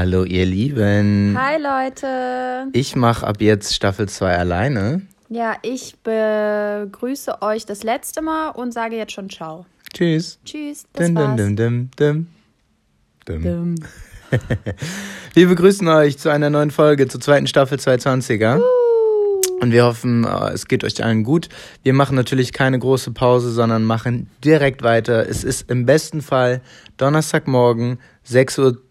Hallo ihr Lieben. Hi Leute. Ich mache ab jetzt Staffel 2 alleine. Ja, ich begrüße euch das letzte Mal und sage jetzt schon Ciao. Tschüss. Tschüss. Das Dim, war's. dim, dim, dim. Dim. Dim. Wir begrüßen euch zu einer neuen Folge, zur zweiten Staffel 220er. Und wir hoffen, äh, es geht euch allen gut. Wir machen natürlich keine große Pause, sondern machen direkt weiter. Es ist im besten Fall Donnerstagmorgen, 6.02 Uhr.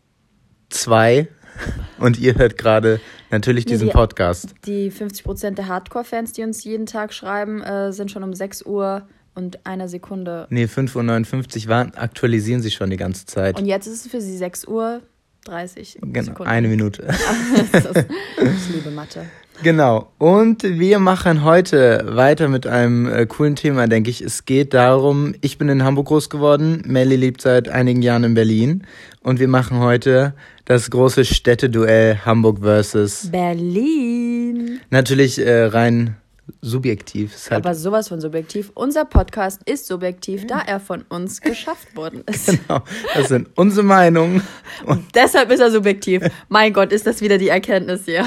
Und ihr hört gerade natürlich Nee, diesen die- Podcast. Die 50% der Hardcore-Fans, die uns jeden Tag schreiben, äh, sind schon um 6 Uhr und einer Sekunde. Nee, 5.59 Uhr waren, aktualisieren sich schon die ganze Zeit. Und jetzt ist es für sie 6 Uhr 30 Genau, Sekunden. eine Minute. das ist, ich liebe Mathe. Genau. Und wir machen heute weiter mit einem äh, coolen Thema, denke ich. Es geht darum, ich bin in Hamburg groß geworden, Melly lebt seit einigen Jahren in Berlin. Und wir machen heute das große Städteduell Hamburg versus Berlin. natürlich äh, rein subjektiv. Ist halt Aber sowas von subjektiv. Unser Podcast ist subjektiv, da er von uns geschafft worden ist. genau, das sind unsere Meinungen. Und Deshalb ist er subjektiv. Mein Gott, ist das wieder die Erkenntnis hier.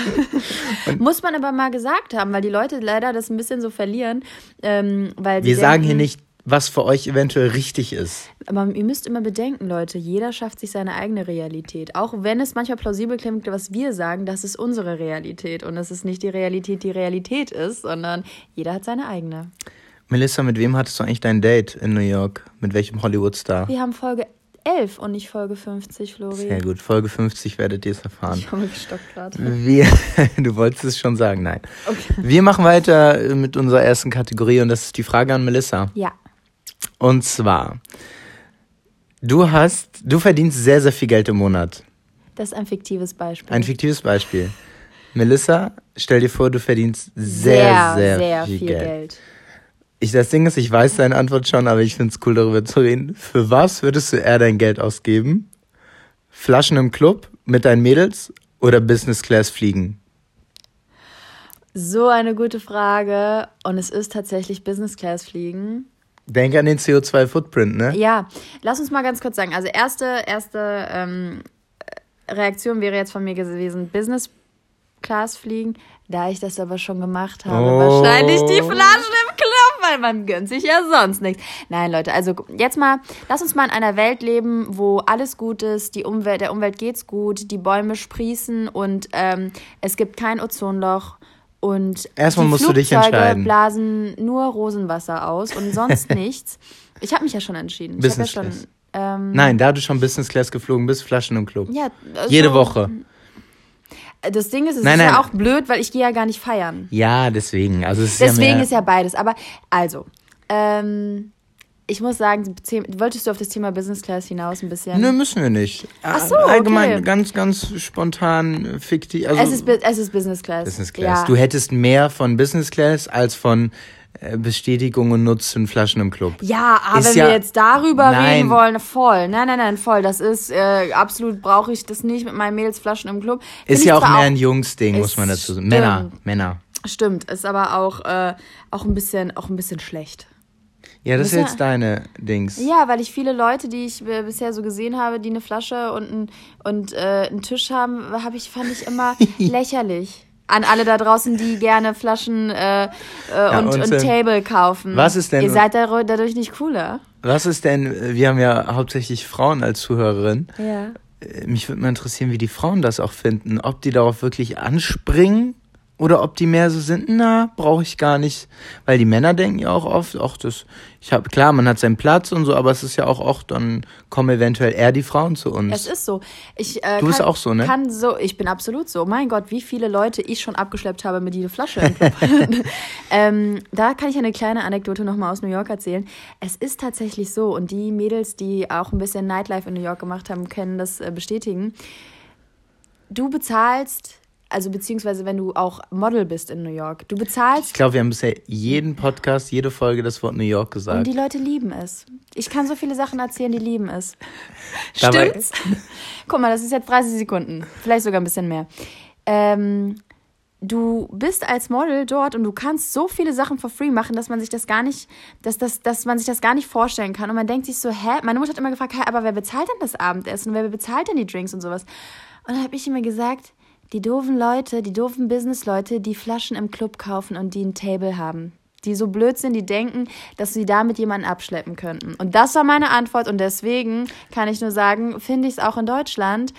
Muss man aber mal gesagt haben, weil die Leute leider das ein bisschen so verlieren. Ähm, weil wir sagen hier denken- nicht, was für euch eventuell richtig ist. Aber ihr müsst immer bedenken, Leute, jeder schafft sich seine eigene Realität. Auch wenn es manchmal plausibel klingt, was wir sagen, das ist unsere Realität. Und es ist nicht die Realität, die Realität ist, sondern jeder hat seine eigene. Melissa, mit wem hattest du eigentlich dein Date in New York? Mit welchem Hollywood-Star? Wir haben Folge 11 und nicht Folge 50, Flori. Sehr gut, Folge 50 werdet ihr es erfahren. Ich habe gestockt gerade. Wir, du wolltest es schon sagen, nein. Okay. Wir machen weiter mit unserer ersten Kategorie und das ist die Frage an Melissa. Ja. Und zwar, du hast, du verdienst sehr, sehr viel Geld im Monat. Das ist ein fiktives Beispiel. Ein fiktives Beispiel. Melissa, stell dir vor, du verdienst sehr, sehr, viel, Geld. Ich, das Ding ist, ich weiß deine Antwort schon, aber ich finde es cool, darüber zu reden. Für was würdest du eher dein Geld ausgeben? Flaschen im Club mit deinen Mädels oder Business Class fliegen? So eine gute Frage. Und es ist tatsächlich Business Class fliegen. Denk an den CO2-Footprint, ne? Ja, lass uns mal ganz kurz sagen. Also erste, erste ähm, Reaktion wäre jetzt von mir gewesen, Business Class fliegen. Da ich das aber schon gemacht habe, Oh. wahrscheinlich die Flaschen im Club, weil man gönnt sich ja sonst nichts. Nein, Leute, also jetzt mal, lass uns mal in einer Welt leben, wo alles gut ist, die Umwelt, der Umwelt geht's gut, die Bäume sprießen und ähm, es gibt kein Ozonloch. Und Erstmal die musst du dich Flugzeuge entscheiden. blasen nur Rosenwasser aus und sonst nichts. Ich habe mich ja schon entschieden. Ich habe ja Business schon. Class. Ähm, Nein, da du schon Business Class geflogen bist, Flaschen im Club. ja, also, Jede Woche. Das Ding ist, es Nein, ist nein. ja auch blöd, weil ich gehe ja gar nicht feiern. Ja, deswegen. Also es ist Deswegen ja mehr, ist ja beides. Aber also, ähm, ich muss sagen, wolltest du auf das Thema Business Class hinaus ein bisschen? Nö, müssen wir nicht. Ach so, Allgemein okay. ganz, ganz spontan, äh, fiktiv. Also es, ist, es ist Business Class. Business Class. Ja. Du hättest mehr von Business Class als von äh, Bestätigung und Nutzen Flaschen im Club. Ja, aber Ist wenn ja- wir jetzt darüber Nein. reden wollen, voll. Nein, nein, nein, voll. Das ist äh, absolut brauche ich das nicht mit meinen Mädels Flaschen im Club. Find Ist ja auch mehr ein Jungsding, muss man dazu sagen. stimmt. Männer, Männer. Stimmt, ist aber auch, äh, auch ein bisschen, auch ein bisschen schlecht. Ja, das ist ja- jetzt deine Dings. Ja, weil ich viele Leute, die ich äh, bisher so gesehen habe, die eine Flasche und, ein, und äh, einen Tisch haben, habe ich, fand ich immer lächerlich. An alle da draußen, die gerne Flaschen äh, äh, und, und, und, ähm, Table kaufen. was ist denn- Ihr seid dadurch nicht cooler. Was ist denn, wir haben ja hauptsächlich Frauen als Zuhörerin. Ja. Äh, Mich würde mal interessieren, wie die Frauen das auch finden. Ob die darauf wirklich anspringen oder ob die mehr so sind, na, brauche ich gar nicht. Weil die Männer denken ja auch oft, ach, das, ich habe, klar, man hat seinen Platz und so, aber es ist ja auch oft, dann kommen eventuell eher die Frauen zu uns. Es ist so. Ich, äh, Du bist auch so, ne? Kann so, ich bin absolut so. Mein Gott, wie viele Leute ich schon abgeschleppt habe mit dieser Flasche. ähm, da kann ich eine kleine Anekdote nochmal aus New York erzählen. Es ist tatsächlich so, und die Mädels, die auch ein bisschen Nightlife in New York gemacht haben, können das äh, bestätigen. Du bezahlst, also beziehungsweise wenn du auch Model bist in New York, du ich bezahlst glaube, wir haben bisher jeden Podcast, jede Folge das Wort New York und gesagt. die Leute lieben es. Ich kann so viele Sachen erzählen, die lieben es. Dabei- Stimmt's? Guck mal, das ist jetzt 30 Sekunden. Vielleicht sogar ein bisschen mehr. Ähm, du bist als Model dort und du kannst so viele Sachen for free machen, dass man sich das gar nicht, dass, dass, dass man sich das gar nicht vorstellen kann. Und man denkt sich so, hä? Meine Mutter hat immer gefragt, hä, aber wer bezahlt denn das Abendessen? Wer bezahlt denn die Drinks und sowas? Und dann habe ich immer gesagt, die doofen Leute, die doofen Business-Leute, die Flaschen im Club kaufen und die ein Table haben. Die so blöd sind, die denken, dass sie damit jemanden abschleppen könnten. Und das war meine Antwort und deswegen kann ich nur sagen, finde ich es auch in Deutschland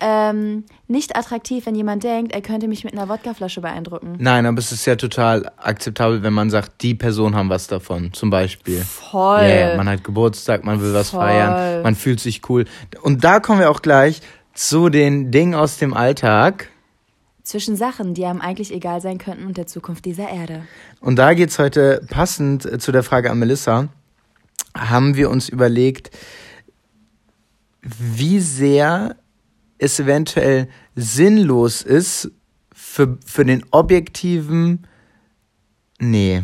ähm, nicht attraktiv, wenn jemand denkt, er könnte mich mit einer Wodkaflasche beeindrucken. Nein, aber es ist ja total akzeptabel, wenn man sagt, die Person haben was davon, zum Beispiel. Voll. Yeah, man hat Geburtstag, man will was Voll. feiern, man fühlt sich cool. Und da kommen wir auch gleich zu den Dingen aus dem Alltag. Zwischen Sachen, die einem eigentlich egal sein könnten und der Zukunft dieser Erde. Und da geht's heute passend äh, zu der Frage an Melissa, haben wir uns überlegt, wie sehr es eventuell sinnlos ist für, für den objektiven. Nee.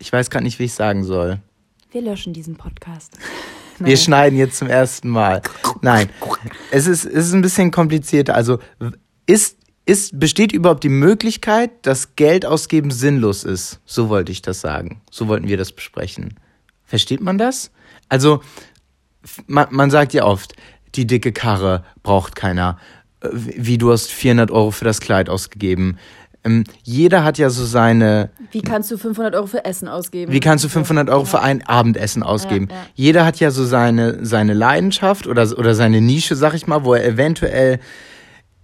Ich weiß gerade nicht, wie ich sagen soll. Wir löschen diesen Podcast. Wir schneiden jetzt zum ersten Mal. Nein, es ist, es ist ein bisschen komplizierter. Also ist, ist, besteht überhaupt die Möglichkeit, dass Geld ausgeben sinnlos ist? So wollte ich das sagen. So wollten wir das besprechen. Versteht man das? Also, man, man sagt ja oft, die dicke Karre braucht keiner. Äh, Wie du hast 400 Euro für das Kleid ausgegeben. Ähm, jeder hat ja so seine, Wie kannst du 500 Euro für Essen ausgeben? wie kannst du 500 Euro für ein Abendessen ausgeben? Ja, ja. Jeder hat ja so seine, seine Leidenschaft oder, oder seine Nische, sag ich mal, wo er eventuell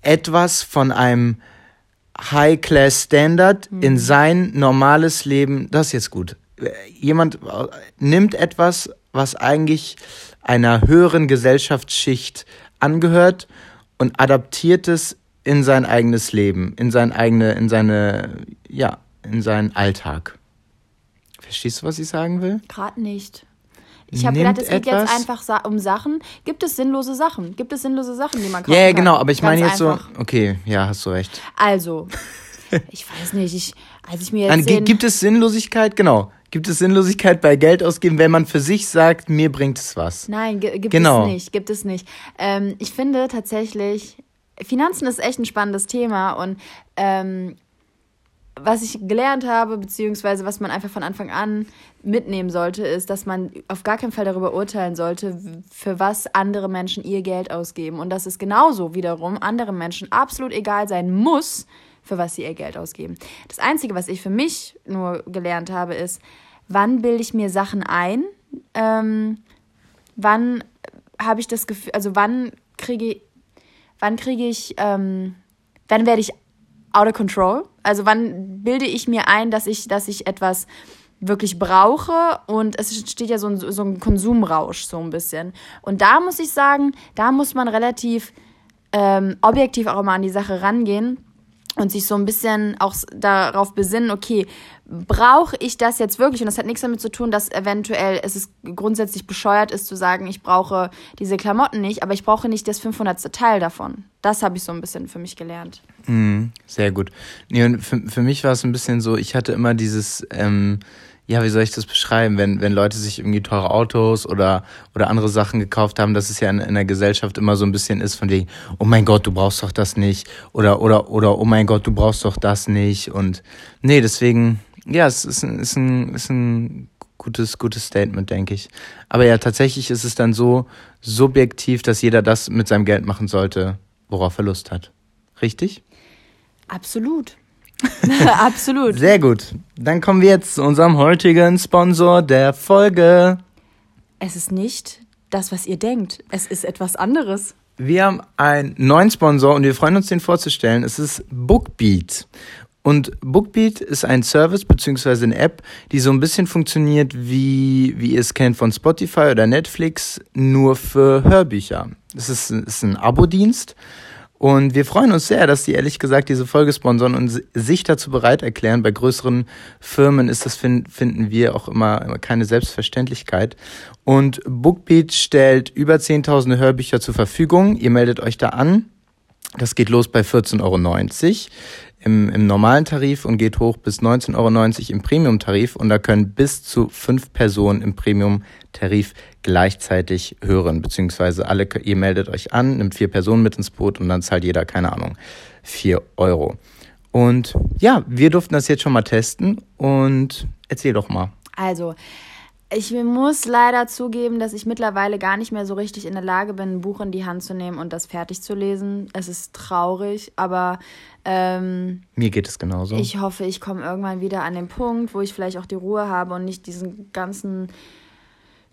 etwas von einem High-Class-Standard Mhm. in sein normales Leben, das ist jetzt gut. Jemand äh, nimmt etwas, was eigentlich einer höheren Gesellschaftsschicht angehört und adaptiert es in sein eigenes Leben, in sein eigene, in seine, ja, in seinen Alltag. Verstehst du, was ich sagen will? Gerade nicht. Ich habe gedacht, es geht jetzt einfach sa um Sachen. Gibt es sinnlose Sachen? Gibt es sinnlose Sachen, die man kaufen Ja, ja, kann? genau, aber ich Ganz meine jetzt einfach. so, okay, ja, hast du recht. Also, ich weiß nicht, ich, als ich mir jetzt den, gibt es Sinnlosigkeit, genau. Gibt es Sinnlosigkeit bei Geld ausgeben, wenn man für sich sagt, mir bringt es was? Nein, gi- gibt Genau. es nicht, gibt es nicht. Ähm, ich finde tatsächlich, Finanzen ist echt ein spannendes Thema und ähm, was ich gelernt habe, beziehungsweise was man einfach von Anfang an mitnehmen sollte, ist, dass man auf gar keinen Fall darüber urteilen sollte, für was andere Menschen ihr Geld ausgeben. Und dass es genauso wiederum anderen Menschen absolut egal sein muss, für was sie ihr Geld ausgeben. Das Einzige, was ich für mich nur gelernt habe, ist, wann bilde ich mir Sachen ein, ähm, wann habe ich das Gefühl, also wann kriege wann kriege ich, ähm, wann werde ich out of control? Also wann bilde ich mir ein, dass ich, dass ich etwas wirklich brauche und es steht ja so ein, so ein Konsumrausch so ein bisschen. Und da muss ich sagen, da muss man relativ ähm, objektiv auch mal an die Sache rangehen und sich so ein bisschen auch darauf besinnen, okay, brauche ich das jetzt wirklich? Und das hat nichts damit zu tun, dass eventuell es ist grundsätzlich bescheuert ist zu sagen, ich brauche diese Klamotten nicht, aber ich brauche nicht das 500. Teil davon. Das habe ich so ein bisschen für mich gelernt. Mhm, sehr gut. Nee, und für, für mich war es ein bisschen so, ich hatte immer dieses, ähm, ja, wie soll ich das beschreiben, wenn, wenn Leute sich irgendwie teure Autos oder, oder andere Sachen gekauft haben, dass es ja in, in der Gesellschaft immer so ein bisschen ist von wegen, oh mein Gott, du brauchst doch das nicht. Oder, oder, oder, oh mein Gott, du brauchst doch das nicht. Und nee, deswegen, ja, es ist ein, ist ein, ist ein gutes, gutes Statement, denke ich. Aber ja, tatsächlich ist es dann so subjektiv, dass jeder das mit seinem Geld machen sollte, worauf er Lust hat. Richtig? Absolut. Absolut. Sehr gut. Dann kommen wir jetzt zu unserem heutigen Sponsor der Folge. Es ist nicht das, was ihr denkt. Es ist etwas anderes. Wir haben einen neuen Sponsor und wir freuen uns, den vorzustellen. Es ist Bookbeat. Und Bookbeat ist ein Service beziehungsweise eine App, die so ein bisschen funktioniert, wie, wie ihr es kennt von Spotify oder Netflix, nur für Hörbücher. Es ist, ist ein Abo-Dienst. Und wir freuen uns sehr, dass die ehrlich gesagt diese Folge sponsern und si- sich dazu bereit erklären. Bei größeren Firmen ist das, fin- finden wir, auch immer, immer keine Selbstverständlichkeit. Und Bookbeat stellt über 10.000 Hörbücher zur Verfügung. Ihr meldet euch da an. Das geht los bei 14,90 Euro im, im normalen Tarif und geht hoch bis 19,90 Euro im Premium-Tarif. Und da können bis zu fünf Personen im Premium-Tarif gleichzeitig hören. Beziehungsweise alle, ihr meldet euch an, nimmt vier Personen mit ins Boot und dann zahlt jeder, keine Ahnung, 4 Euro. Und ja, wir durften das jetzt schon mal testen und erzähl doch mal. Also, Ich muss leider zugeben, dass ich mittlerweile gar nicht mehr so richtig in der Lage bin, ein Buch in die Hand zu nehmen und das fertig zu lesen. Es ist traurig, aber ähm, Mir geht es genauso. ich hoffe, ich komme irgendwann wieder an den Punkt, wo ich vielleicht auch die Ruhe habe und nicht diesen ganzen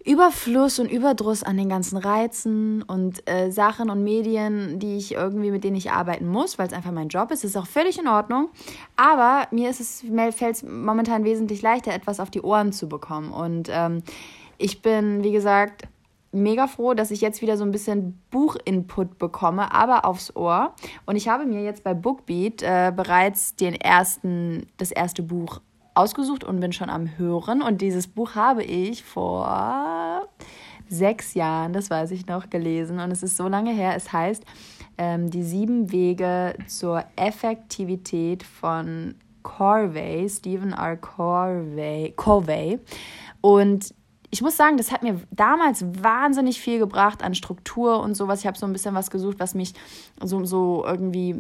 Überfluss und Überdruss an den ganzen Reizen und äh, Sachen und Medien, die ich irgendwie, mit denen ich arbeiten muss, weil es einfach mein Job ist, ist auch völlig in Ordnung. Aber mir ist es, mir fällt es momentan wesentlich leichter, etwas auf die Ohren zu bekommen. Und ähm, ich bin, wie gesagt, mega froh, dass ich jetzt wieder so ein bisschen Buchinput bekomme, aber aufs Ohr. Und ich habe mir jetzt bei Bookbeat äh, bereits den ersten, das erste Buch ausgesucht und bin schon am Hören. Und dieses Buch habe ich vor sechs Jahren, das weiß ich noch, gelesen. Und es ist so lange her. Es heißt ähm, Die sieben Wege zur Effektivität von Corvey, Stephen R. Corvey. Corvey. Und ich muss sagen, das hat mir damals wahnsinnig viel gebracht an Struktur und sowas. Ich habe so ein bisschen was gesucht, was mich so, so irgendwie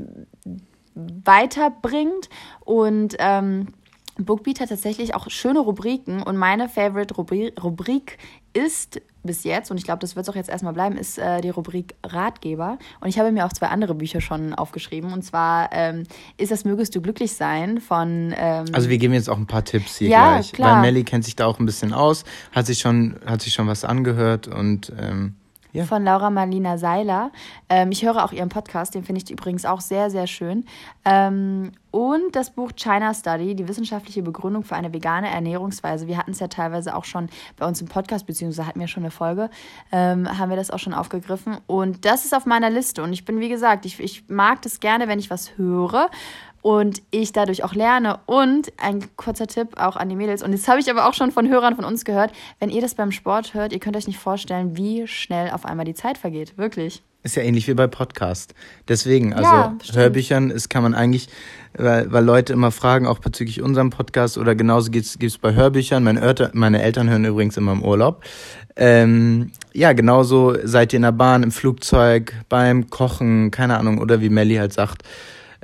weiterbringt. Und ähm, Bookbeat hat tatsächlich auch schöne Rubriken und meine Favorite Rubri Rubrik ist bis jetzt, und ich glaube, das wird es auch jetzt erstmal bleiben, ist äh, die Rubrik Ratgeber. Und ich habe mir auch zwei andere Bücher schon aufgeschrieben. Und zwar ähm, ist das Mögest du glücklich sein von. Ähm, also wir geben jetzt auch ein paar Tipps hier Ja, gleich. klar. Weil Melly kennt sich da auch ein bisschen aus, hat sich schon, hat sich schon was angehört und ähm, ja. von Laura Marlina Seiler. Ähm, ich höre auch ihren Podcast, den finde ich übrigens auch sehr, sehr schön. Ähm, und das Buch China Study, die wissenschaftliche Begründung für eine vegane Ernährungsweise. Wir hatten es ja teilweise auch schon bei uns im Podcast, beziehungsweise hatten wir schon eine Folge, ähm, haben wir das auch schon aufgegriffen. Und das ist auf meiner Liste. Und ich bin, wie gesagt, ich, ich mag das gerne, wenn ich was höre und ich dadurch auch lerne. Und ein kurzer Tipp auch an die Mädels. Und das habe ich aber auch schon von Hörern von uns gehört. Wenn ihr das beim Sport hört, ihr könnt euch nicht vorstellen, wie schnell auf einmal die Zeit vergeht. Wirklich. Ist ja ähnlich wie bei Podcast. Deswegen, also Ja. Hörbüchern ist, kann man eigentlich, weil, weil Leute immer fragen, auch bezüglich unserem Podcast oder genauso geht's gibt's bei Hörbüchern. Meine, Örter, meine Eltern hören übrigens immer im Urlaub. Ähm, ja, genauso seid ihr in der Bahn, im Flugzeug, beim Kochen, keine Ahnung, oder wie Melly halt sagt,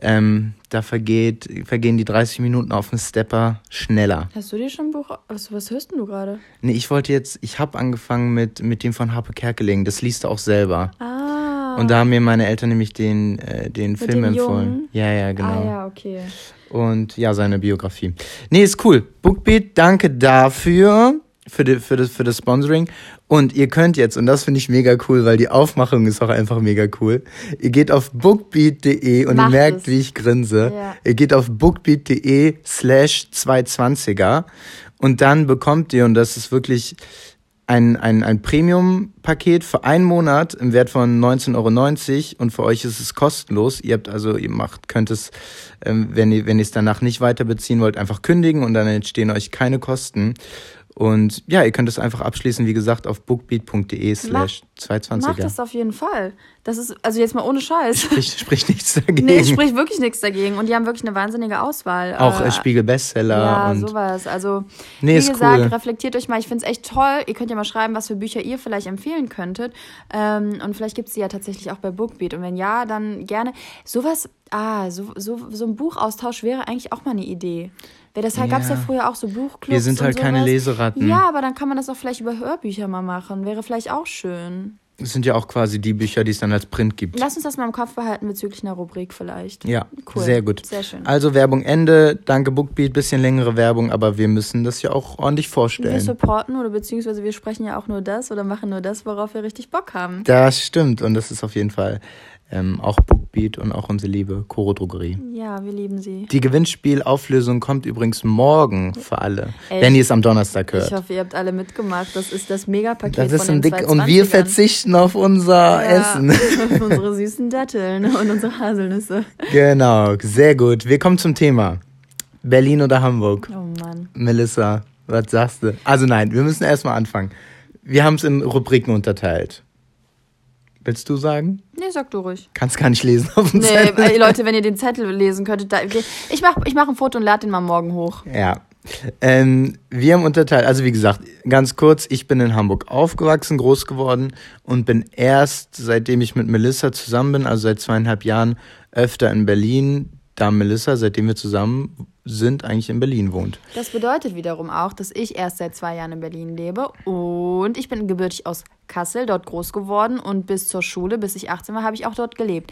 ähm, da vergeht, vergehen die 30 Minuten auf den Stepper schneller. Hast du dir schon ein Buch? Was, was hörst denn du gerade? Nee, ich wollte jetzt, ich habe angefangen mit, mit dem von Harpe Kerkeling, das liest du auch selber. Ah. Und da haben mir meine Eltern nämlich den, äh, den Film dem empfohlen. Jungen? Ja, ja, genau. Ah ja, okay. Und ja, seine Biografie. Nee, ist cool. Bookbeat, danke dafür, für, die, für, das, für das Sponsoring. Und ihr könnt jetzt, und das finde ich mega cool, weil die Aufmachung ist auch einfach mega cool. Ihr geht auf bookbeat.de und Macht ihr merkt, es. wie ich grinse. Ja. Ihr geht auf bookbeat.de slash 220er und dann bekommt ihr, und das ist wirklich ein, ein, ein Premium-Paket für einen Monat im Wert von 19,90 Euro und für euch ist es kostenlos. Ihr habt also, ihr macht, könnt es, ähm, wenn ihr wenn ihr es danach nicht weiter beziehen wollt, einfach kündigen und dann entstehen euch keine Kosten. Und ja, ihr könnt es einfach abschließen, wie gesagt, auf bookbeat.de slash Mach 220er. das auf jeden Fall. Das ist, also jetzt mal ohne Scheiß. Spricht, spricht nichts dagegen. Nee, es spricht wirklich nichts dagegen. Und die haben wirklich eine wahnsinnige Auswahl. auch Äh, äh, Spiegel Bestseller Ja, und sowas. Also, Nee, wie gesagt, cool. reflektiert euch mal. Ich finde es echt toll. Ihr könnt ja mal schreiben, was für Bücher ihr vielleicht empfehlen könntet. Ähm, und vielleicht gibt es die ja tatsächlich auch bei Bookbeat. Und wenn ja, dann gerne. Sowas, ah, so, so, so ein Buchaustausch wäre eigentlich auch mal eine Idee. Weil das halt, gab es ja Ja. früher auch so Buchclubs. wir sind halt keine. Leseratten. Ja, aber dann kann man das auch vielleicht über Hörbücher mal machen. Wäre vielleicht auch schön. Das sind ja auch quasi die Bücher, die es dann als Print gibt. Lass uns das mal im Kopf behalten bezüglich einer Rubrik vielleicht. Ja, Cool. sehr gut. Sehr schön. Also Werbung Ende. Danke Bookbeat, bisschen längere Werbung, aber wir müssen das ja auch ordentlich Wir vorstellen. supporten oder beziehungsweise wir sprechen ja auch nur das oder machen nur das, worauf wir richtig Bock haben. Das stimmt und das ist auf jeden Fall ähm, auch Bookbeat und auch unsere liebe Coro Drogerie. Ja, wir lieben sie. Die Gewinnspielauflösung kommt übrigens morgen für alle, Ey, wenn ihr es am Donnerstag Ich hört. hoffe, ihr habt alle mitgemacht. Das ist das Megapaket Das ist von ein dick und wir 220ern. verzichten auf unser Essen. Ja, unsere süßen Datteln und unsere Haselnüsse. Genau, sehr gut. Wir kommen zum Thema. Berlin oder Hamburg? Oh Mann. Melissa, was sagst du? Also nein, wir müssen erstmal anfangen. Wir haben es in Rubriken unterteilt. Willst du sagen? Nee, sag du ruhig. Kannst gar nicht lesen auf dem Nee, Zettel. ey, Leute, wenn ihr den Zettel lesen könntet, da, ich mache ich mach ein Foto und lade den mal morgen hoch. Ja. Ähm, wir haben unterteilt, also wie gesagt, ganz kurz, ich bin in Hamburg aufgewachsen, groß geworden und bin erst, seitdem ich mit Melissa zusammen bin, also seit zweieinhalb Jahren, öfter in Berlin, da Melissa, seitdem wir zusammen sind, eigentlich in Berlin wohnt. Das bedeutet wiederum auch, dass ich erst seit zwei Jahren in Berlin lebe und ich bin gebürtig aus Kassel, dort groß geworden und bis zur Schule, bis ich 18 war, habe ich auch dort gelebt.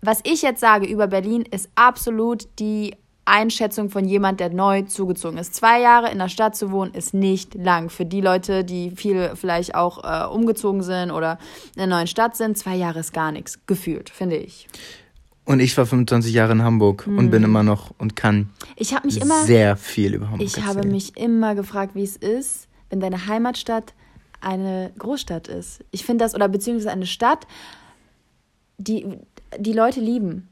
Was ich jetzt sage über Berlin, ist absolut die Einschätzung von jemand, der neu zugezogen ist. Zwei Jahre in der Stadt zu wohnen, ist nicht lang. Für die Leute, die viel vielleicht auch äh, umgezogen sind oder in einer neuen Stadt sind, zwei Jahre ist gar nichts, gefühlt, finde ich. Und ich war 25 Jahre in Hamburg Hm. und bin immer noch und kann Ich mich immer, sehr viel über Hamburg ich erzählen. habe mich immer gefragt, wie es ist, wenn deine Heimatstadt eine Großstadt ist. Ich finde das, oder beziehungsweise eine Stadt, die die Leute lieben.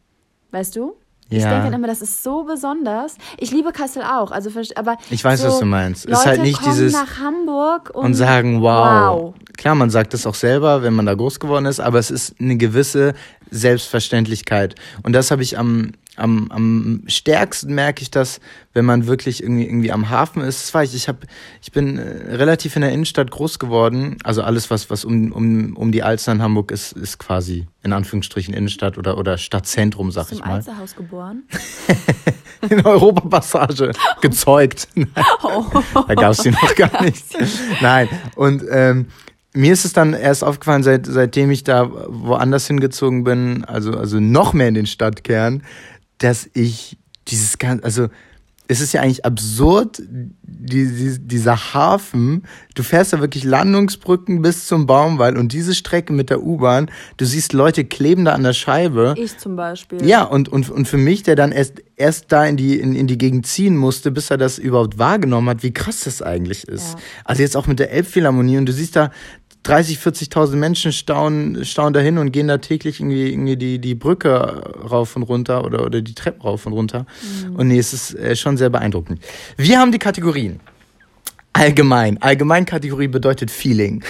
Weißt du? Ich Ja. denke dann immer, das ist so besonders. Ich liebe Kassel auch, also aber Ich weiß, so, was du meinst. Es Leute ist halt nicht kommen dieses nach Hamburg und, und sagen, wow. wow. Klar, man sagt das auch selber, wenn man da groß geworden ist, aber es ist eine gewisse Selbstverständlichkeit. Und das habe ich am, am, am stärksten merke ich das, wenn man wirklich irgendwie, irgendwie am Hafen ist. Das war ich, ich, hab, ich bin äh, relativ in der Innenstadt groß geworden. Also alles, was, was um, um, um die Alster in Hamburg ist, ist quasi in Anführungsstrichen Innenstadt oder, oder Stadtzentrum, sag ich im mal. Alsterhaus geboren? in Europapassage gezeugt. da gab es die noch gar nicht. Nein. Und ähm, mir ist es dann erst aufgefallen, seit, seitdem ich da woanders hingezogen bin, also, also noch mehr in den Stadtkern, dass ich dieses ganze, also es ist ja eigentlich absurd, die, die, dieser Hafen, du fährst da wirklich Landungsbrücken bis zum Baumwall und diese Strecke mit der U-Bahn, du siehst Leute kleben da an der Scheibe. Ich zum Beispiel. Ja, und, und, und für mich, der dann erst, erst da in die, in, in die Gegend ziehen musste, bis er das überhaupt wahrgenommen hat, wie krass das eigentlich ist. Ja. Also jetzt auch mit der Elbphilharmonie und du siehst da 30, 40.000 Menschen staunen, staunen dahin und gehen da täglich irgendwie, irgendwie die, die Brücke rauf und runter oder, oder die Treppen rauf und runter. Und nee, es ist äh, schon sehr beeindruckend. Wir haben die Kategorien. Allgemein. Allgemeinkategorie bedeutet Feeling.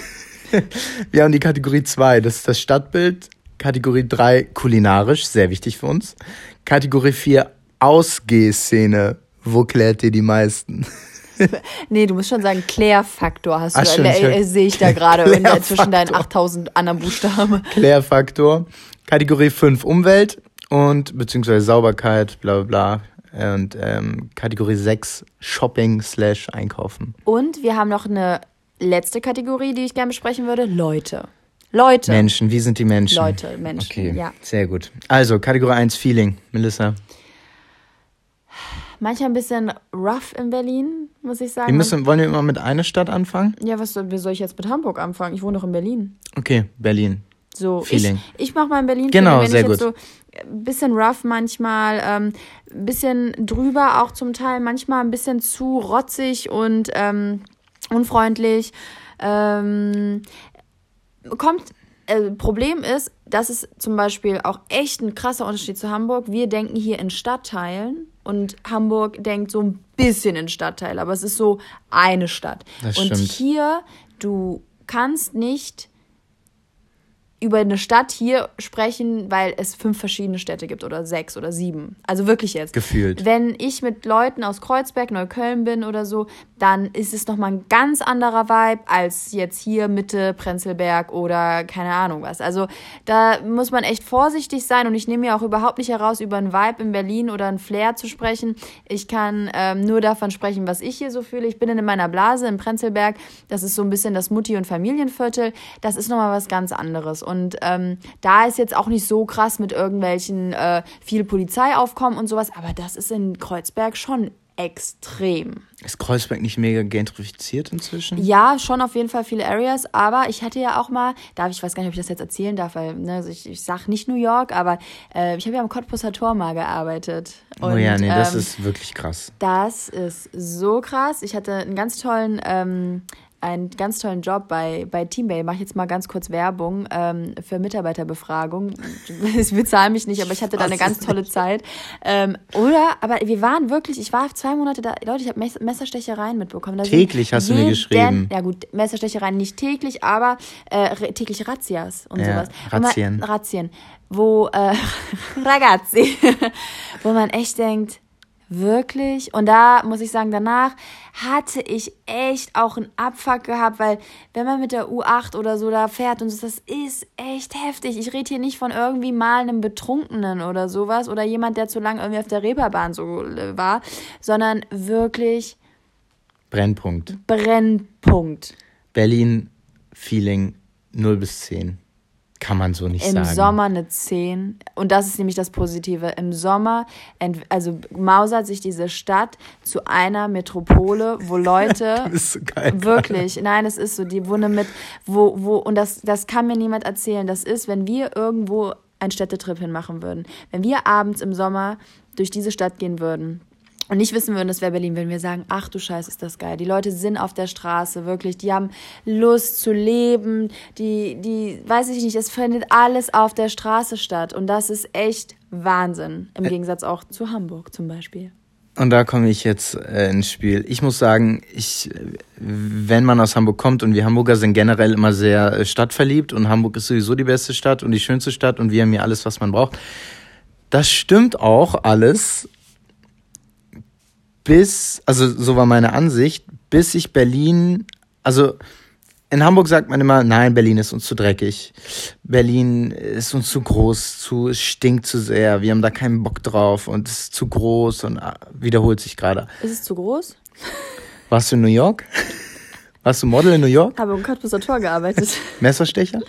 Wir haben die Kategorie 2, das ist das Stadtbild. Kategorie 3, kulinarisch, sehr wichtig für uns. Kategorie 4, Ausgehszene. Wo klärt ihr die meisten? Nee, du musst schon sagen, Klärfaktor hast du. Ach, stimmt, äh, äh, Sehe ich da gerade in der- zwischen deinen Klärfaktor. 8000 anderen Buchstaben. Klärfaktor. Kategorie 5, Umwelt und beziehungsweise Sauberkeit, bla bla bla. Und ähm, Kategorie 6, Shopping slash Einkaufen. Und wir haben noch eine letzte Kategorie, die ich gerne besprechen würde. Leute. Leute. Menschen, wie sind die Menschen? Leute, Menschen, Okay, ja. sehr gut. Also, Kategorie 1, Feeling. Melissa. Manchmal ein bisschen rough in Berlin, muss ich sagen. Wir müssen, wollen wir immer mit einer Stadt anfangen? ja, was soll, wie soll ich jetzt mit Hamburg anfangen? Ich wohne doch in Berlin. Okay, Berlin. So, Feeling. ich, ich mache mal in Berlin Genau, Feeling, sehr gut. so ein bisschen rough manchmal, ähm, ein bisschen drüber auch zum Teil, manchmal ein bisschen zu rotzig und ähm, unfreundlich. Ähm, kommt, äh, Problem ist, das ist zum Beispiel auch echt ein krasser Unterschied zu Hamburg. Wir denken hier in Stadtteilen und Hamburg denkt so ein bisschen in Stadtteile, aber es ist so eine Stadt. Das und stimmt. hier, du kannst nicht über eine Stadt hier sprechen, weil es fünf verschiedene Städte gibt oder sechs oder sieben. Also wirklich jetzt. Gefühlt. Wenn ich mit Leuten aus Kreuzberg, Neukölln bin oder so, dann ist es nochmal ein ganz anderer Vibe als jetzt hier Mitte, Prenzlberg oder keine Ahnung was. Also da muss man echt vorsichtig sein und ich nehme mir auch überhaupt nicht heraus, über einen Vibe in Berlin oder einen Flair zu sprechen. Ich kann ähm, nur davon sprechen, was ich hier so fühle. Ich bin in meiner Blase in Prenzlberg. Das ist so ein bisschen das Mutti- und Familienviertel. Das ist nochmal was ganz anderes. Und ähm, da ist jetzt auch nicht so krass mit irgendwelchen äh, viel Polizeiaufkommen und sowas, aber das ist in Kreuzberg schon extrem. Ist Kreuzberg nicht mega gentrifiziert inzwischen? Ja, schon auf jeden Fall viele Areas, aber ich hatte ja auch mal, darf ich weiß gar nicht, ob ich das jetzt erzählen darf, weil ne, also ich, ich sag nicht New York, aber äh, ich habe ja am Cottbusser Tor mal gearbeitet. oh ja, nee, das ähm, ist wirklich krass. das ist so krass. Ich hatte einen ganz tollen, ähm, einen ganz tollen Job bei, bei Teambay. Mache jetzt mal ganz kurz Werbung ähm, für Mitarbeiterbefragung. Es bezahlen mich nicht, aber ich hatte da eine ganz tolle Zeit. Ähm, oder, aber wir waren wirklich, ich war zwei Monate da, Leute, ich habe Mess Messerstechereien mitbekommen. Sind Täglich hast du mir jeden- geschrieben. Ja gut, Messerstechereien nicht täglich, aber äh, tägliche Razzias und Ja, sowas. Razzien. Razzien. Wo, äh, Ragazzi, wo man echt denkt, Wirklich? Und da muss ich sagen, danach hatte ich echt auch einen Abfuck gehabt, weil wenn man mit der U8 oder so da fährt und so, das ist echt heftig. Ich rede hier nicht von irgendwie mal einem Betrunkenen oder sowas oder jemand, der zu lange irgendwie auf der Reeperbahn so äh, war, sondern wirklich Brennpunkt. Brennpunkt. Berlin, Feeling 0 bis 10. Kann man so nicht Im sagen. Sommer eine 10. Und das ist nämlich das Positive. Im Sommer, also mausert sich diese Stadt zu einer Metropole, wo Leute. Du bist so geil. Wirklich, nein, es ist so, die Wunde mit, wo, wo, und das, das kann mir niemand erzählen. Das ist, wenn wir irgendwo einen Städtetrip hinmachen würden. Wenn wir abends im Sommer durch diese Stadt gehen würden und nicht wissen würden, das wäre Berlin, wenn wir sagen, ach du Scheiße, ist das geil. Die Leute sind auf der Straße, wirklich, die haben Lust zu leben, die, die, weiß ich nicht, es findet alles auf der Straße statt. Und das ist echt Wahnsinn. Im Gegensatz auch zu Hamburg zum Beispiel. Und da komme ich jetzt äh, ins Spiel. Ich muss sagen, ich, wenn man aus Hamburg kommt und wir Hamburger sind generell immer sehr äh, stadtverliebt und Hamburg ist sowieso die beste Stadt und die schönste Stadt und wir haben hier alles, was man braucht. Das stimmt auch alles, bis, also so war meine Ansicht, bis ich Berlin, also in Hamburg sagt man immer, nein, Berlin ist uns zu dreckig. Berlin ist uns zu groß, zu, es stinkt zu sehr, wir haben da keinen Bock drauf und es ist zu groß und ah, wiederholt sich gerade. Ist es zu groß? Warst du in New York? Warst du Model in New York? Habe im Cottbuser Tor gearbeitet. Messerstecher?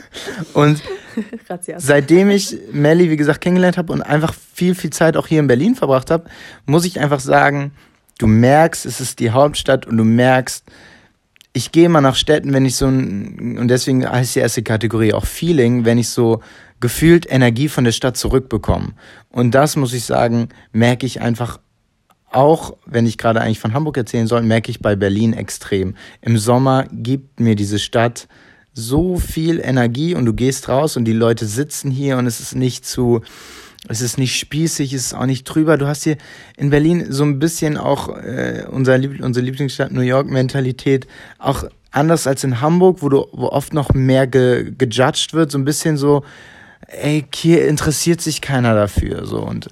Und Seitdem ich Melly, wie gesagt, kennengelernt habe und einfach viel, viel Zeit auch hier in Berlin verbracht habe, muss ich einfach sagen, du merkst, es ist die Hauptstadt und du merkst, ich gehe mal nach Städten, wenn ich so ein, und deswegen heißt die erste Kategorie auch Feeling, wenn ich so gefühlt Energie von der Stadt zurückbekomme. Und das muss ich sagen, merke ich einfach auch, wenn ich gerade eigentlich von Hamburg erzählen soll, merke ich bei Berlin extrem. Im Sommer gibt mir diese Stadt so viel Energie und du gehst raus und die Leute sitzen hier und es ist nicht zu, es ist nicht spießig, es ist auch nicht drüber. Du hast hier in Berlin so ein bisschen auch äh, unser Lieb unsere Lieblingsstadt New York Mentalität, auch anders als in Hamburg, wo du wo oft noch mehr ge, gejudged wird, so ein bisschen so, ey, hier interessiert sich keiner dafür, so und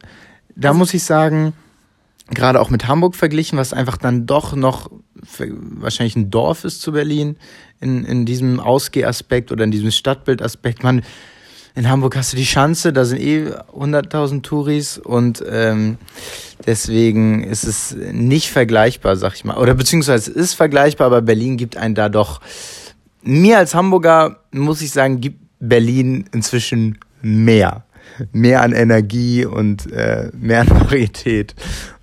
da muss ich sagen, gerade auch mit Hamburg verglichen, was einfach dann doch noch wahrscheinlich ein Dorf ist zu Berlin in, in diesem Ausgehaspekt oder in diesem Stadtbildaspekt. Man, in Hamburg hast du die Schanze, da sind eh 100.000 Touris und ähm, deswegen ist es nicht vergleichbar, sag ich mal. Oder beziehungsweise es ist vergleichbar, aber Berlin gibt einen da doch. Mir als Hamburger muss ich sagen, gibt Berlin inzwischen mehr. Mehr an Energie und äh, mehr an Varietät.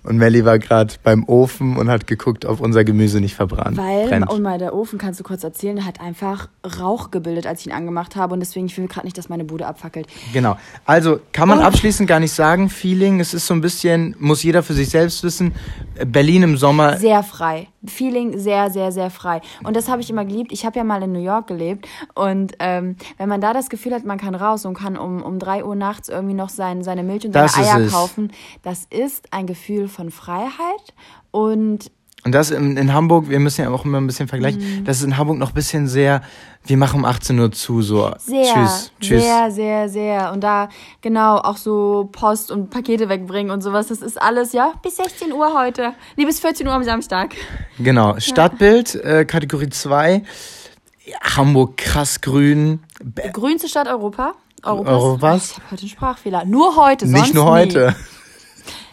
Und Melly war gerade beim Ofen und hat geguckt, ob unser Gemüse nicht verbrannt Weil, brennt. und mal der Ofen, kannst du kurz erzählen, der hat einfach Rauch gebildet, als ich ihn angemacht habe. Und deswegen, ich will gerade nicht, dass meine Bude abfackelt. Genau. Also kann man Oh. abschließend gar nicht sagen, Feeling, es ist so ein bisschen, muss jeder für sich selbst wissen. Berlin im Sommer, Sehr frei. Feeling sehr, sehr, sehr frei. Und das habe ich immer geliebt. Ich habe ja mal in New York gelebt. Und ähm, wenn man da das Gefühl hat, man kann raus und kann um, um 3 Uhr nachts irgendwie noch sein, seine Milch und Das seine ist Eier kaufen, das ist ein Gefühl von Freiheit. Und und das in, in Hamburg, wir müssen ja auch immer ein bisschen vergleichen, Mhm. das ist in Hamburg noch ein bisschen sehr, wir machen um 18 Uhr zu, so sehr, tschüss, tschüss. sehr, sehr, sehr. Und da genau auch so Post und Pakete wegbringen und sowas. Das ist alles, ja, bis 16 Uhr heute. Nee, bis 14 Uhr am Samstag. Genau, Stadtbild, äh, Kategorie 2, Hamburg krass grün, Grünste Stadt Europa. Europas. Europas. Ich habe heute einen Sprachfehler. Nur heute, sonst nicht nur nie.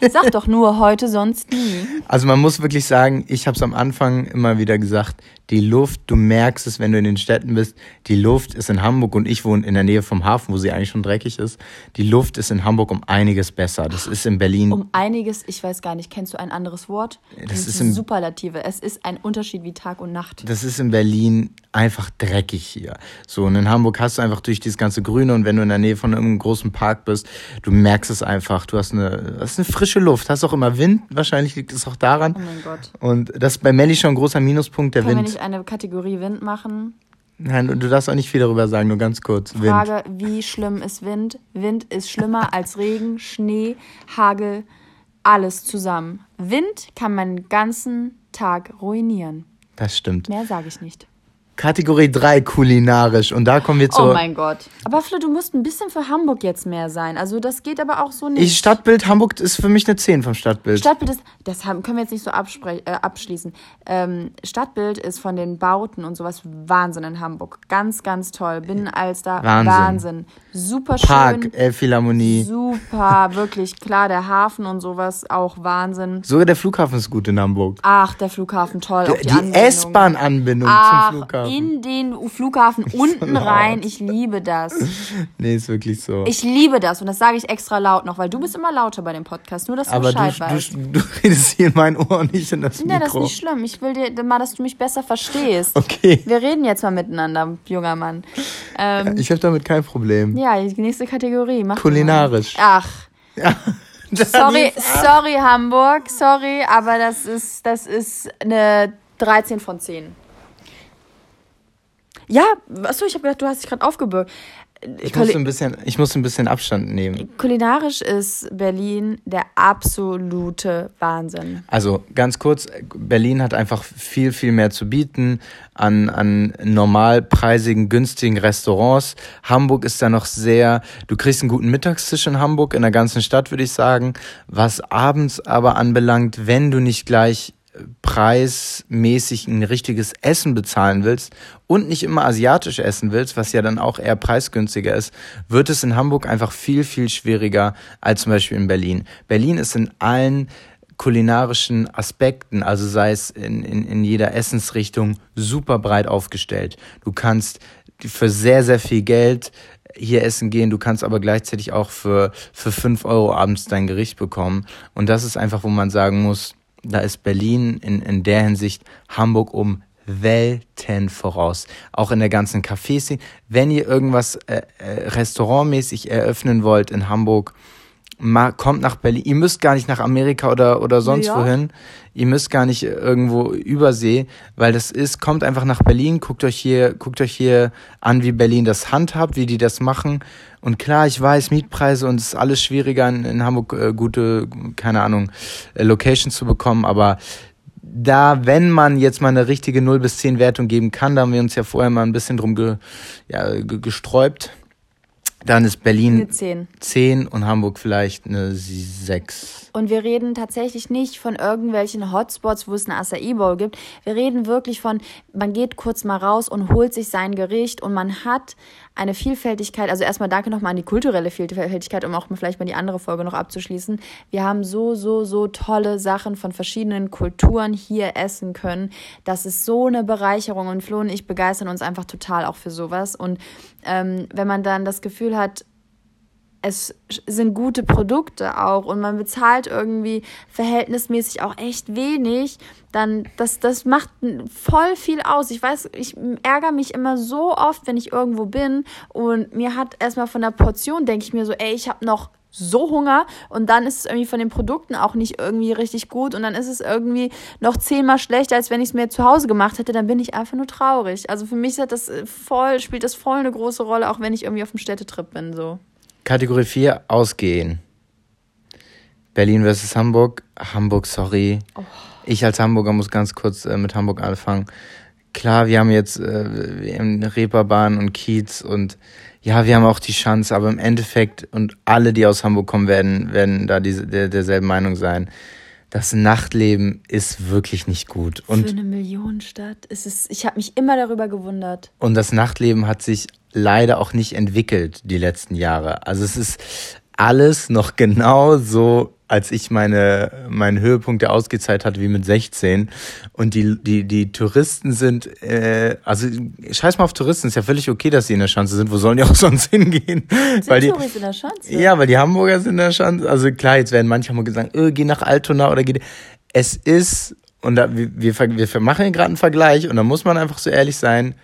Sag doch nur heute, sonst nie. Also man muss wirklich sagen, ich habe es am Anfang immer wieder gesagt, die Luft, du merkst es, wenn du in den Städten bist, die Luft ist in Hamburg und ich wohne in der Nähe vom Hafen, wo sie eigentlich schon dreckig ist. Die Luft ist in Hamburg um einiges besser. Das ist in Berlin, Um einiges, ich weiß gar nicht, kennst du ein anderes Wort? Das ist im- Superlative. Es ist ein Unterschied wie Tag und Nacht. das ist in Berlin einfach dreckig hier. So, und in Hamburg hast du einfach durch dieses ganze Grüne und wenn du in der Nähe von irgendeinem großen Park bist, du merkst es einfach, du hast eine, hast eine frische Luft, hast auch immer Wind, wahrscheinlich liegt es auch daran. Oh mein Gott. Und das ist bei Melly schon ein großer Minuspunkt, der wir Wind. Nicht eine Kategorie Wind machen? Nein, und du darfst auch nicht viel darüber sagen, nur ganz kurz. Wind. Frage, wie schlimm ist Wind? Wind ist schlimmer als Regen, Schnee, Hagel, alles zusammen. Wind kann meinen ganzen Tag ruinieren. Das stimmt. Mehr sage ich nicht. Kategorie 3 kulinarisch. Und da kommen wir zu. Oh mein Gott. Aber Flo, du musst ein bisschen für Hamburg jetzt mehr sein. Also das geht aber auch so nicht. Ich, Stadtbild Hamburg ist für mich eine 10 vom Stadtbild. Stadtbild ist, das haben, können wir jetzt nicht so abspre- äh, abschließen. Ähm, Stadtbild ist von den Bauten und sowas Wahnsinn in Hamburg. Ganz, ganz toll. Binnenalster, Wahnsinn. Wahnsinn. Super schön. Park, Elbphilharmonie. Super, wirklich klar. Der Hafen und sowas auch Wahnsinn. Sogar der Flughafen ist gut in Hamburg. Ach, der Flughafen, toll. auch Die, Anbindung. S-Bahn-Anbindung Ach, zum Flughafen. In den Flughafen unten laut. rein. Ich liebe das. Nee, ist wirklich so. Ich liebe das und das sage ich extra laut noch, weil du bist immer lauter bei dem Podcast. Nur, dass du Aber du, Bescheid weißt. du, du redest hier in mein Ohr und nicht in das Ja, das ist Mikro. nicht schlimm. Ich will dir mal, dass du mich besser verstehst. okay. Wir reden jetzt mal miteinander, junger Mann. Ähm, Ich habe damit kein Problem. ja, die nächste Kategorie. Mach Kulinarisch. Ach, Das sorry, sorry Hamburg, sorry, aber das ist, das ist eine 13 von 10. Ja, achso, ich habe gedacht, du hast dich gerade aufgebürgt. Ich muss, ein bisschen, ich muss ein bisschen Abstand nehmen. Kulinarisch ist Berlin der absolute Wahnsinn. Also ganz kurz, Berlin hat einfach viel, viel mehr zu bieten an, an normalpreisigen, günstigen Restaurants. Hamburg ist da noch sehr, du kriegst einen guten Mittagstisch in Hamburg, in der ganzen Stadt würde ich sagen. Was abends aber anbelangt, wenn du nicht gleich preismäßig ein richtiges Essen bezahlen willst und nicht immer asiatisch essen willst, was ja dann auch eher preisgünstiger ist, wird es in Hamburg einfach viel, viel schwieriger als zum Beispiel in Berlin. Berlin ist in allen kulinarischen Aspekten, also sei es in, in, in jeder Essensrichtung, super breit aufgestellt. Du kannst für sehr, sehr viel Geld hier essen gehen, du kannst aber gleichzeitig auch für, für 5 Euro abends dein Gericht bekommen. Und das ist einfach, wo man sagen muss, da ist Berlin in, in der Hinsicht Hamburg um Welten voraus. Auch in der ganzen Cafés. Wenn ihr irgendwas äh, äh, restaurantmäßig eröffnen wollt in Hamburg, ma, kommt nach Berlin. Ihr müsst gar nicht nach Amerika oder, oder sonst wohin. Ihr müsst gar nicht irgendwo übersee, weil das ist, kommt einfach nach Berlin, guckt euch hier, guckt euch hier an, wie Berlin das handhabt, wie die das machen. Und klar, ich weiß, Mietpreise und es ist alles schwieriger in, in Hamburg äh, gute, keine Ahnung, äh, Locations zu bekommen, aber da, wenn man jetzt mal eine richtige 0 bis 10 Wertung geben kann, da haben wir uns ja vorher mal ein bisschen drum ge, ja, ge, gesträubt, dann ist Berlin Eine 10. 10 und Hamburg vielleicht eine 6. Und wir reden tatsächlich nicht von irgendwelchen Hotspots, wo es eine Acai Bowl gibt. Wir reden wirklich von, man geht kurz mal raus und holt sich sein Gericht und man hat eine Vielfältigkeit. Also erstmal danke nochmal an die kulturelle Vielfältigkeit, um auch vielleicht mal die andere Folge noch abzuschließen. Wir haben so, so, so tolle Sachen von verschiedenen Kulturen hier essen können. Das ist so eine Bereicherung und Flo und ich begeistern uns einfach total auch für sowas. Und ähm, wenn man dann das Gefühl hat, es sind gute Produkte auch und man bezahlt irgendwie verhältnismäßig auch echt wenig, dann das, das macht voll viel aus. Ich weiß, ich ärgere mich immer so oft, wenn ich irgendwo bin und mir hat erstmal von der Portion, denke ich mir so, ey, ich habe noch so Hunger und dann ist es irgendwie von den Produkten auch nicht irgendwie richtig gut und dann ist es irgendwie noch zehnmal schlechter, als wenn ich es mir zu Hause gemacht hätte, dann bin ich einfach nur traurig. Also für mich hat das voll, spielt das voll eine große Rolle, auch wenn ich irgendwie auf dem Städtetrip bin, so. Kategorie 4, Ausgehen. Berlin versus Hamburg. Hamburg, sorry. Ich als Hamburger muss ganz kurz äh, mit Hamburg anfangen. Klar, wir haben jetzt äh, Reeperbahn und Kiez und ja, wir haben auch die Chance, aber im Endeffekt und alle, die aus Hamburg kommen, werden, werden da diese, der, derselben Meinung sein. Das Nachtleben ist wirklich nicht gut. Und Für eine Millionenstadt ist es. Ich habe mich immer darüber gewundert. Und das Nachtleben hat sich leider auch nicht entwickelt die letzten Jahre. Also es ist alles noch genau so, als ich meine, meinen Höhepunkt der Ausgezeit hatte wie mit 16. Und die, die, die Touristen sind, äh, also scheiß mal auf Touristen, ist ja völlig okay, dass sie in der Schanze sind. Wo sollen die auch sonst hingehen? Sind weil die, Touris in der Schanze? ja, weil die Hamburger sind in der Schanze. Also klar, jetzt werden manche Hamburger sagen, öh, geh nach Altona oder geh. Es ist, und da, wir, wir, wir machen hier gerade einen Vergleich und da muss man einfach so ehrlich sein,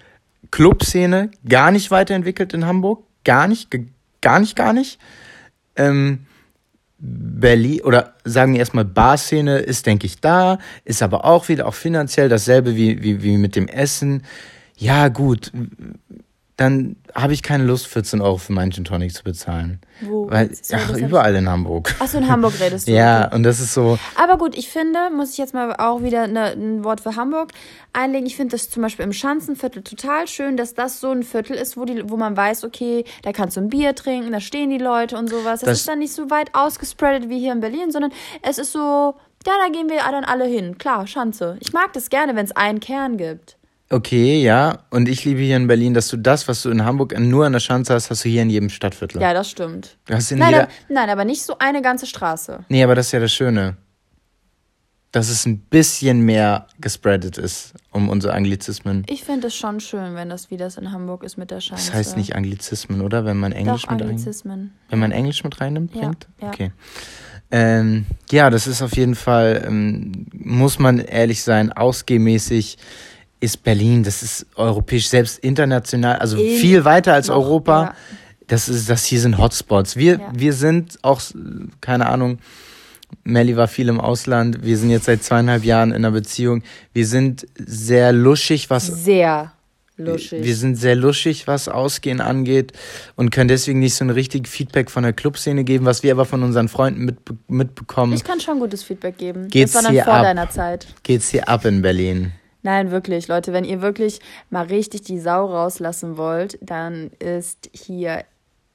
Clubszene gar nicht weiterentwickelt in Hamburg. Gar nicht, gar nicht, gar nicht. Ähm, Berlin, oder sagen wir erstmal Barszene ist, denke ich, da, ist aber auch wieder auch finanziell dasselbe wie, wie, wie mit dem Essen. Ja, gut, dann habe ich keine Lust, 14 Euro für meinen Gin Tonic zu bezahlen. Wo? Weil, ja- ach, überall in Hamburg. Achso, in Hamburg redest du. Ja, okay. und das ist so, Aber gut, ich finde, muss ich jetzt mal auch wieder ne, ein Wort für Hamburg einlegen. Ich finde das zum Beispiel im Schanzenviertel total schön, dass das so ein Viertel ist, wo, die, wo man weiß, okay, da kannst du ein Bier trinken, da stehen die Leute und sowas. Das, Das- ist dann nicht so weit ausgespreadet wie hier in Berlin, sondern es ist so, ja, da gehen wir dann alle hin. Klar, Schanze. Ich mag das gerne, wenn es einen Kern gibt. Okay, ja. Und ich liebe hier in Berlin, dass du das, was du in Hamburg nur an der Schanze hast, hast du hier in jedem Stadtviertel. Ja, das stimmt. Du hast in Nein, jeder, aber, nein, aber nicht so eine ganze Straße. Nee, aber das ist ja das Schöne. Dass es ein bisschen mehr gespreadet ist um unsere Anglizismen. Ich finde es schon schön, wenn das wie das in Hamburg ist mit der Schanze. Das heißt nicht Anglizismen, oder? Wenn man Englisch Doch, mit Anglizismen. wenn man Englisch mit reinnimmt, Ja, bringt? ja. Okay. Ähm, ja, das ist auf jeden Fall, ähm, muss man ehrlich sein, ausgehmäßig ist Berlin, das ist europäisch, selbst international, also In- viel weiter als noch, Europa. ja. Das ist, das hier sind Hotspots. Wir, Ja. wir sind auch, keine Ahnung, Melly war viel im Ausland. Wir sind jetzt seit zweieinhalb Jahren in einer Beziehung. Wir sind sehr luschig, was Sehr luschig. wir sind sehr luschig, was Ausgehen angeht und können deswegen nicht so ein richtig Feedback von der Clubszene geben, was wir aber von unseren Freunden mitbe mitbekommen. Ich kann schon gutes Feedback geben. Geht's das war dann vor ab? deiner Zeit. Geht's hier ab in Berlin? Nein, wirklich, Leute, wenn ihr wirklich mal richtig die Sau rauslassen wollt, dann ist hier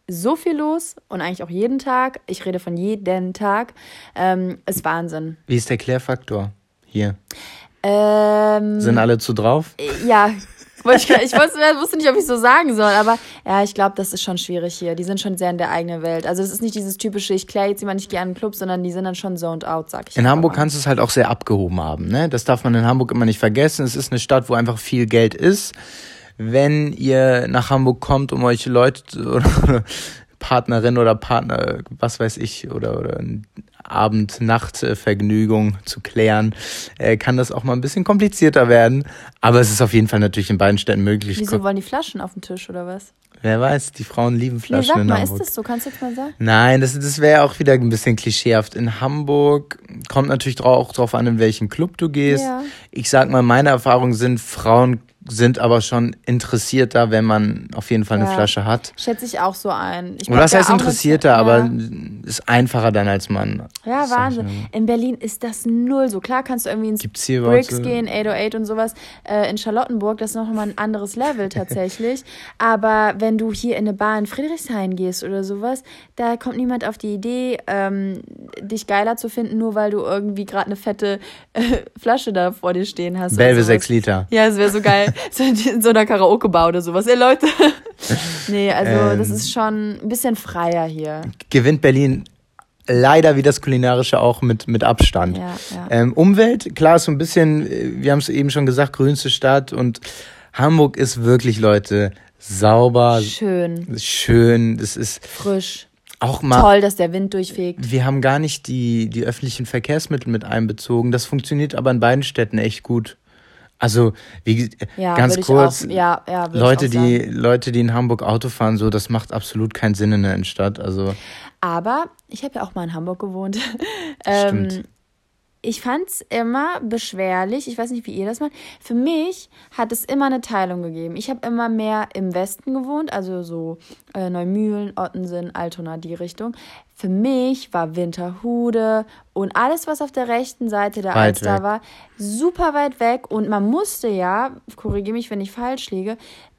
so viel los und eigentlich auch jeden Tag. Ich rede von jeden Tag. Ähm, ist Wahnsinn. Wie ist der Klärfaktor hier? Ähm, Sind alle zu drauf? ja, ich, ich wusste, nicht, ob ich so sagen soll, aber ja, ich glaube, das ist schon schwierig hier. Die sind schon sehr in der eigenen Welt. Also es ist nicht dieses typische, ich kläre jetzt jemand nicht gerne einen Club, sondern die sind dann schon zoned out, sag ich. In Hamburg mal. kannst du es halt auch sehr abgehoben haben, ne? Das darf man in Hamburg immer nicht vergessen. Es ist eine Stadt, wo einfach viel Geld ist. Wenn ihr nach Hamburg kommt, um euch Leute zu- oder Partnerin oder Partner, was weiß ich, oder, oder Abend-Nacht-Vergnügung zu klären, äh, kann das auch mal ein bisschen komplizierter werden. Aber es ist auf jeden Fall natürlich in beiden Städten möglich. Wieso wollen die Flaschen auf den Tisch oder was? Wer weiß, die Frauen lieben Nee, Flaschen sag in mal, ist das so? Kannst du jetzt mal sagen? Nein, das, das wäre auch wieder ein bisschen klischeehaft. In Hamburg kommt natürlich auch drauf an, in welchen Club du gehst. Ja. Ich sag mal, meine Erfahrungen sind, Frauen sind aber schon interessierter, wenn man auf jeden Fall eine Ja. Flasche hat. Schätze ich auch so ein. Ich Oder das da heißt mit- interessierter, ja. aber ist einfacher dann als Mann. Ja, Wahnsinn. In Berlin ist das null so. Klar kannst du irgendwie ins Gibt's hier Bricks Leute- gehen, 808 und sowas. Äh, in Charlottenburg, das ist noch mal ein anderes Level tatsächlich. Aber wenn du hier in eine Bar in Friedrichshain gehst oder sowas, da kommt niemand auf die Idee, ähm, dich geiler zu finden, nur weil du irgendwie gerade eine fette äh, Flasche da vor dir stehen hast. Belve sowas. 6 Liter. Ja, es wäre so geil. so in, so einer Karaoke-Bar oder sowas. Ey, Leute. nee, also Ähm. das ist schon ein bisschen freier hier. Gewinnt Berlin leider wie das Kulinarische auch mit, mit Abstand. Ja, ja. Ähm, Umwelt, klar, ist so ein bisschen, äh, wir haben es eben schon gesagt, grünste Stadt und Hamburg ist wirklich, Leute, sauber, Schön, schön. Das ist frisch. auch mal. Toll, dass der Wind durchfegt. Wir haben gar nicht die, die öffentlichen Verkehrsmittel mit einbezogen. Das funktioniert aber in beiden Städten echt gut. Also, wie, Ja, ganz kurz, auch, ja, ja, Leute, die. Leute, die in Hamburg Auto fahren, so, das macht absolut keinen Sinn in der Innenstadt. Also, Aber ich habe ja auch mal in Hamburg gewohnt. ähm, Stimmt. Ich fand's immer beschwerlich. Ich weiß nicht, wie ihr das macht. Für mich hat es immer eine Teilung gegeben. Ich habe immer mehr im Westen gewohnt, also so äh, Neumühlen, Ottensen, Altona, die Richtung. Für mich war Winterhude und alles, was auf der rechten Seite der Weit Alster weg. war, super weit weg. Und man musste ja, korrigiere mich, wenn ich falsch liege,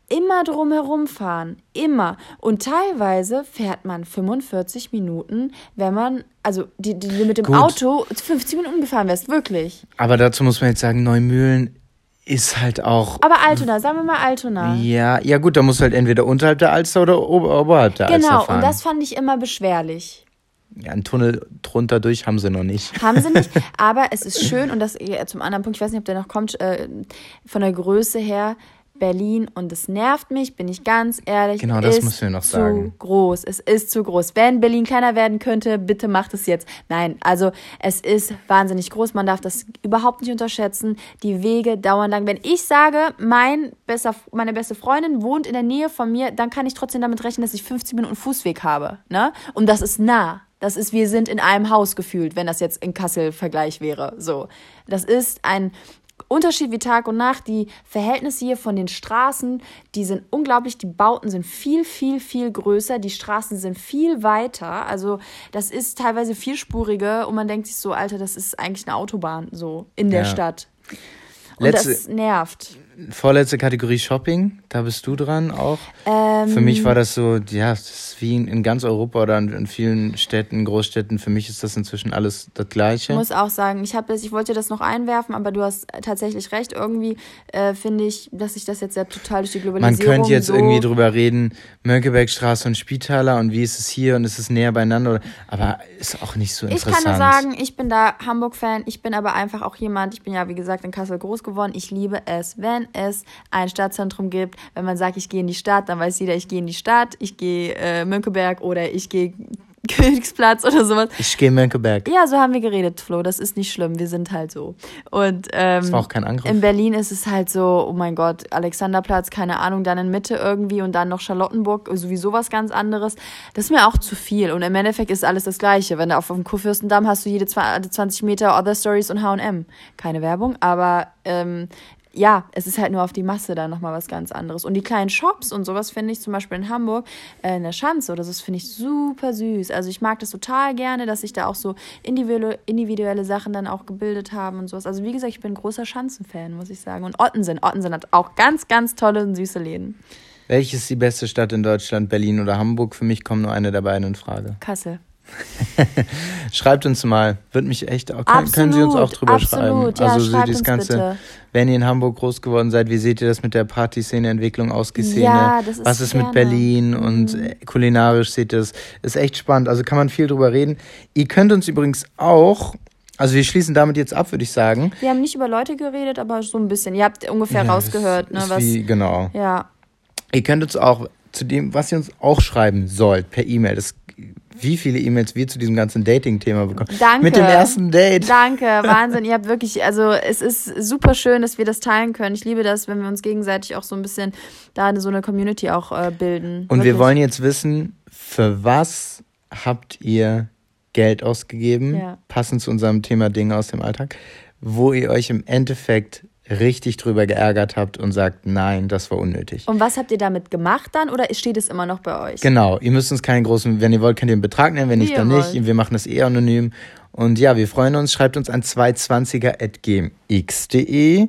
immer drumherum fahren. Immer. Und teilweise fährt man 45 Minuten, wenn man, also die, die, mit dem Gut. Auto 50 Minuten gefahren wärst, wirklich. aber dazu muss man jetzt sagen, Neumühlen ist halt auch. Aber Altona, sagen wir mal Altona. Ja, ja gut, da musst du halt entweder unterhalb der Alster oder ober, oberhalb der Alster Genau, fahren. und das fand ich immer beschwerlich. ja, einen Tunnel drunter durch haben sie noch nicht. Haben sie nicht, aber es ist schön und das zum anderen Punkt, ich weiß nicht, ob der noch kommt, äh, von der Größe her, Berlin und es nervt mich, bin ich ganz ehrlich. Genau, das müssen wir noch zu sagen. groß. Es ist zu groß. Wenn Berlin kleiner werden könnte, bitte macht es jetzt. Nein, also es ist wahnsinnig groß. Man darf das überhaupt nicht unterschätzen. Die Wege dauern lang. Wenn ich sage, mein bester, meine beste Freundin wohnt in der Nähe von mir, dann kann ich trotzdem damit rechnen, dass ich 50 Minuten Fußweg habe. Ne? Und das ist nah. Das ist, wir sind in einem Haus gefühlt, wenn das jetzt in Kassel Vergleich wäre. So. Das ist ein Unterschied wie Tag und Nacht. Die Verhältnisse hier von den Straßen, die sind unglaublich. Die Bauten sind viel, viel, viel größer. Die Straßen sind viel weiter. Also das ist teilweise vierspurige und man denkt sich so, Alter, das ist eigentlich eine Autobahn so in der Ja. Stadt. Und Letzte- das nervt. Vorletzte Kategorie Shopping, da bist du dran auch. Ähm, Für mich war das so, ja, das ist wie in, in ganz Europa oder in, in vielen Städten, Großstädten. Für mich ist das inzwischen alles das Gleiche. Ich muss auch sagen, ich, hab das, ich wollte das noch einwerfen, aber du hast tatsächlich recht. Irgendwie äh, finde ich, dass sich das jetzt ja total durch die Man Globalisierung könnte jetzt so irgendwie drüber reden, Mönckebergstraße und Spitaler und wie ist es hier und ist es näher beieinander, oder- aber ist auch nicht so Ich interessant. kann nur sagen, ich bin da Hamburg-Fan. Ich bin aber einfach auch jemand, ich bin ja, wie gesagt, in Kassel groß geworden. Ich liebe es, wenn es ein Stadtzentrum gibt. Wenn man sagt, ich gehe in die Stadt, dann weiß jeder, ich gehe in die Stadt, ich gehe äh, Mönckeberg oder ich gehe Königsplatz oder sowas. Ich gehe Mönckeberg. Ja, so haben wir geredet, Flo. Das ist nicht schlimm. Wir sind halt so. Und ähm, Das war auch kein Angriff. in Berlin ist es halt so, oh mein Gott, Alexanderplatz, keine Ahnung, dann in Mitte irgendwie und dann noch Charlottenburg, sowieso was ganz anderes. Das ist mir auch zu viel. Und im Endeffekt ist alles das Gleiche. Wenn du auf dem Kurfürstendamm hast du jede zwa- 20 Meter Other Stories und H&M. Keine Werbung, aber ähm, ja, es ist halt nur auf die Masse dann nochmal was ganz anderes. Und die kleinen Shops und sowas finde ich zum Beispiel in Hamburg, äh, in der Schanze oder so, das finde ich super süß. Also ich mag das total gerne, dass sich da auch so individuelle, individuelle Sachen dann auch gebildet haben und sowas. Also wie gesagt, ich bin großer Schanzenfan, muss ich sagen. Und Ottensen, Ottensen hat auch ganz, ganz tolle und süße Läden. Welche ist die beste Stadt in Deutschland, Berlin oder Hamburg? Für mich kommt nur eine der beiden in Frage. Kassel. Schreibt uns mal, wird mich echt auch, können, können Sie uns auch Absolut, drüber absolut. schreiben. Ja, also so dieses ganze, bitte. wenn ihr in Hamburg groß geworden seid, wie seht ihr das mit der Partyszene, Entwicklung, Ausgehszene? Ja, das ist Was ist mit gerne. Berlin und äh, kulinarisch seht ihr das? Ist echt spannend, also kann man viel drüber reden. Ihr könnt uns übrigens auch, also wir schließen damit jetzt ab, würde ich sagen. Wir haben nicht über Leute geredet, aber so ein bisschen. Ihr habt ungefähr Ja, rausgehört, ne? Was, Wie, genau. ja. Ihr könnt uns auch zu dem, was ihr uns auch schreiben sollt, per E-Mail. Das, wie viele E-Mails wir zu diesem ganzen Dating-Thema bekommen. Danke. Mit dem ersten Date. Danke, Wahnsinn. Ihr habt wirklich, also es ist super schön, dass wir das teilen können. Ich liebe das, wenn wir uns gegenseitig auch so ein bisschen da so eine Community auch äh, bilden. Und wir Wirklich. wollen jetzt wissen, für was habt ihr Geld ausgegeben, Ja. passend zu unserem Thema Dinge aus dem Alltag, wo ihr euch im Endeffekt richtig drüber geärgert habt und sagt, nein, das war unnötig. Und was habt ihr damit gemacht dann oder steht es immer noch bei euch? Genau, ihr müsst uns keinen großen, wenn ihr wollt, könnt ihr einen Betrag nennen, wenn nicht, dann nicht. Wir machen das eh anonym. Und ja, wir freuen uns, schreibt uns an 220er.gmx.de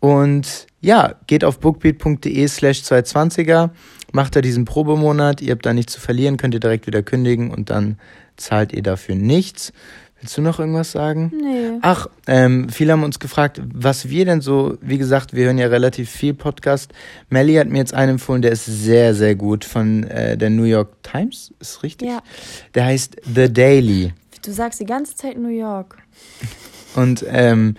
und ja, geht auf bookbeat.de slash 220er, macht da diesen Probemonat, ihr habt da nichts zu verlieren, könnt ihr direkt wieder kündigen und dann zahlt ihr dafür nichts. Willst du noch irgendwas sagen? Nee. Ach, ähm, viele haben uns gefragt, was wir denn so, wie gesagt, wir hören ja relativ viel Podcast. Melly hat mir jetzt einen empfohlen, der ist sehr, sehr gut von äh, der New York Times, ist richtig? Ja. Der heißt The Daily. Du sagst die ganze Zeit New York. Und ähm,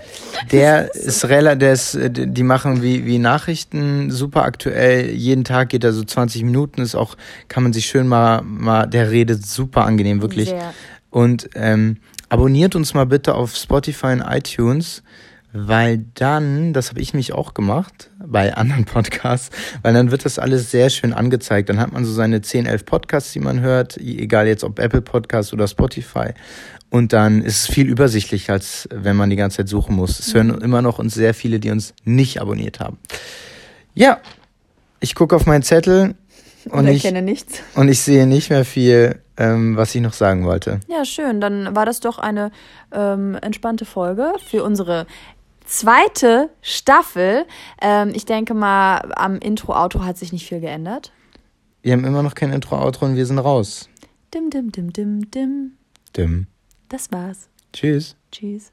der ist relativ, der ist, äh, die machen wie, wie Nachrichten super aktuell. Jeden Tag geht er so 20 Minuten, ist auch, kann man sich schön mal, mal, der redet super angenehm, wirklich. Sehr. Und ähm, abonniert uns mal bitte auf Spotify und iTunes, weil dann, das habe ich mich auch gemacht bei anderen Podcasts, weil dann wird das alles sehr schön angezeigt. Dann hat man so seine 10, 11 Podcasts, die man hört, egal jetzt ob Apple Podcasts oder Spotify. Und dann ist es viel übersichtlicher, als wenn man die ganze Zeit suchen muss. Es hören immer noch uns sehr viele, die uns nicht abonniert haben. Ja, ich gucke auf meinen Zettel und ich, erkenne nichts. und ich sehe nicht mehr viel, ähm, was ich noch sagen wollte. Ja, schön. Dann war das doch eine ähm, entspannte Folge für unsere zweite Staffel. Ähm, ich denke mal, am Intro-Auto hat sich nicht viel geändert. Wir haben immer noch kein Intro-Outro und wir sind raus. Dim, dim, dim, dim, dim. Dim. Das war's. Tschüss. Tschüss.